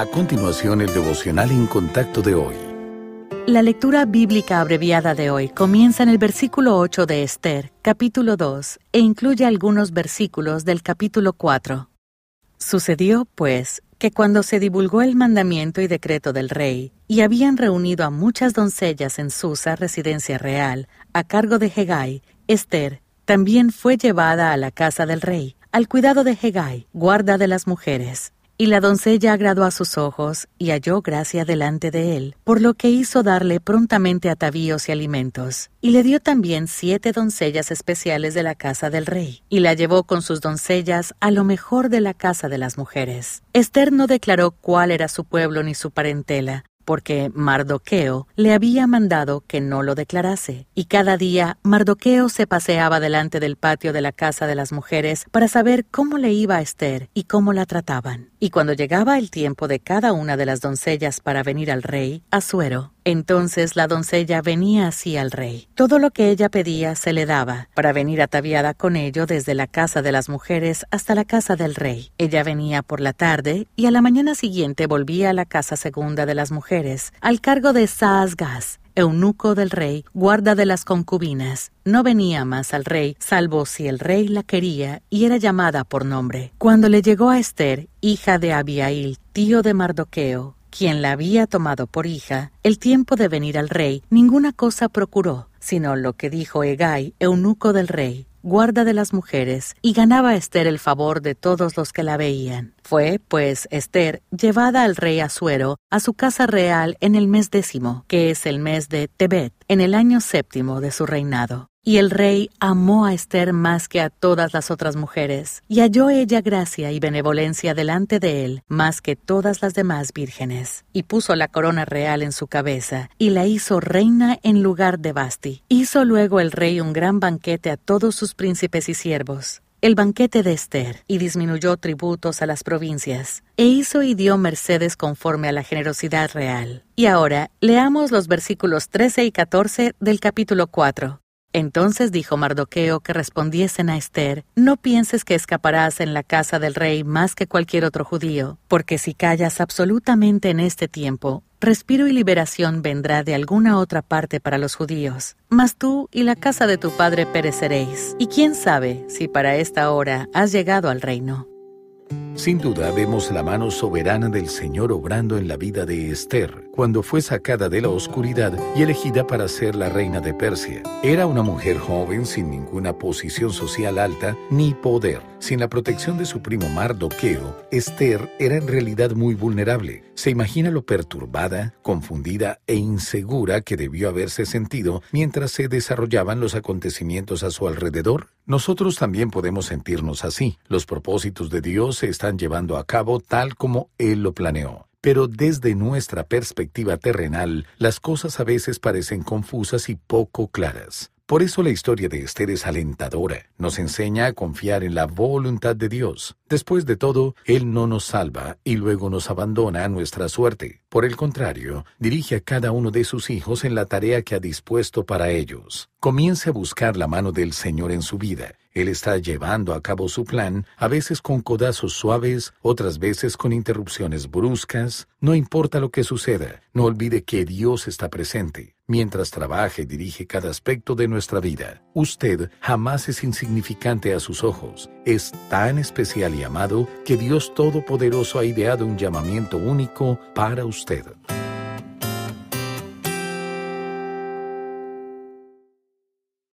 A continuación, el devocional en contacto de hoy. La lectura bíblica abreviada de hoy comienza en el versículo 8 de Esther, capítulo 2, e incluye algunos versículos del capítulo 4. Sucedió, pues, que cuando se divulgó el mandamiento y decreto del rey, y habían reunido a muchas doncellas en Susa, residencia real, a cargo de Hegai, Esther también fue llevada a la casa del rey, al cuidado de Hegai, guarda de las mujeres. Y la doncella agradó a sus ojos y halló gracia delante de él, por lo que hizo darle prontamente atavíos y alimentos. Y le dio también siete doncellas especiales de la casa del rey, y la llevó con sus doncellas a lo mejor de la casa de las mujeres. Esther no declaró cuál era su pueblo ni su parentela, porque Mardoqueo le había mandado que no lo declarase. Y cada día Mardoqueo se paseaba delante del patio de la casa de las mujeres para saber cómo le iba a Esther y cómo la trataban. Y cuando llegaba el tiempo de cada una de las doncellas para venir al rey, Asuero, entonces la doncella venía así al rey. Todo lo que ella pedía se le daba, para venir ataviada con ello desde la casa de las mujeres hasta la casa del rey. Ella venía por la tarde y a la mañana siguiente volvía a la casa segunda de las mujeres, al cargo de Saasgas, eunuco del rey, guarda de las concubinas. No venía más al rey, salvo si el rey la quería y era llamada por nombre. Cuando le llegó a Esther, hija de Abiail, tío de Mardoqueo, quien la había tomado por hija, el tiempo de venir al rey, ninguna cosa procuró, sino lo que dijo Egai, eunuco del rey, guarda de las mujeres, y ganaba Esther el favor de todos los que la veían. Fue, pues, Esther llevada al rey Asuero a su casa real en el mes décimo, que es el mes de Tebet, en el año séptimo de su reinado. Y el rey amó a Esther más que a todas las otras mujeres, y halló ella gracia y benevolencia delante de él más que todas las demás vírgenes. Y puso la corona real en su cabeza, y la hizo reina en lugar de Basti. Hizo luego el rey un gran banquete a todos sus príncipes y siervos, el banquete de Esther, y disminuyó tributos a las provincias, e hizo y dio mercedes conforme a la generosidad real. Y ahora leamos los versículos 13 y 14 del capítulo 4. Entonces dijo Mardoqueo que respondiesen a Esther, No pienses que escaparás en la casa del rey más que cualquier otro judío, porque si callas absolutamente en este tiempo, respiro y liberación vendrá de alguna otra parte para los judíos. Mas tú y la casa de tu padre pereceréis, y quién sabe si para esta hora has llegado al reino. Sin duda vemos la mano soberana del Señor obrando en la vida de Esther, cuando fue sacada de la oscuridad y elegida para ser la reina de Persia. Era una mujer joven sin ninguna posición social alta ni poder. Sin la protección de su primo Mardoqueo, Esther era en realidad muy vulnerable. Se imagina lo perturbada, confundida e insegura que debió haberse sentido mientras se desarrollaban los acontecimientos a su alrededor. Nosotros también podemos sentirnos así. Los propósitos de Dios se están llevando a cabo tal como Él lo planeó. Pero desde nuestra perspectiva terrenal, las cosas a veces parecen confusas y poco claras. Por eso la historia de Esther es alentadora, nos enseña a confiar en la voluntad de Dios. Después de todo, Él no nos salva y luego nos abandona a nuestra suerte. Por el contrario, dirige a cada uno de sus hijos en la tarea que ha dispuesto para ellos. Comience a buscar la mano del Señor en su vida. Él está llevando a cabo su plan, a veces con codazos suaves, otras veces con interrupciones bruscas. No importa lo que suceda, no olvide que Dios está presente. Mientras trabaje y dirige cada aspecto de nuestra vida, usted jamás es insignificante a sus ojos. Es tan especial y amado que Dios Todopoderoso ha ideado un llamamiento único para usted.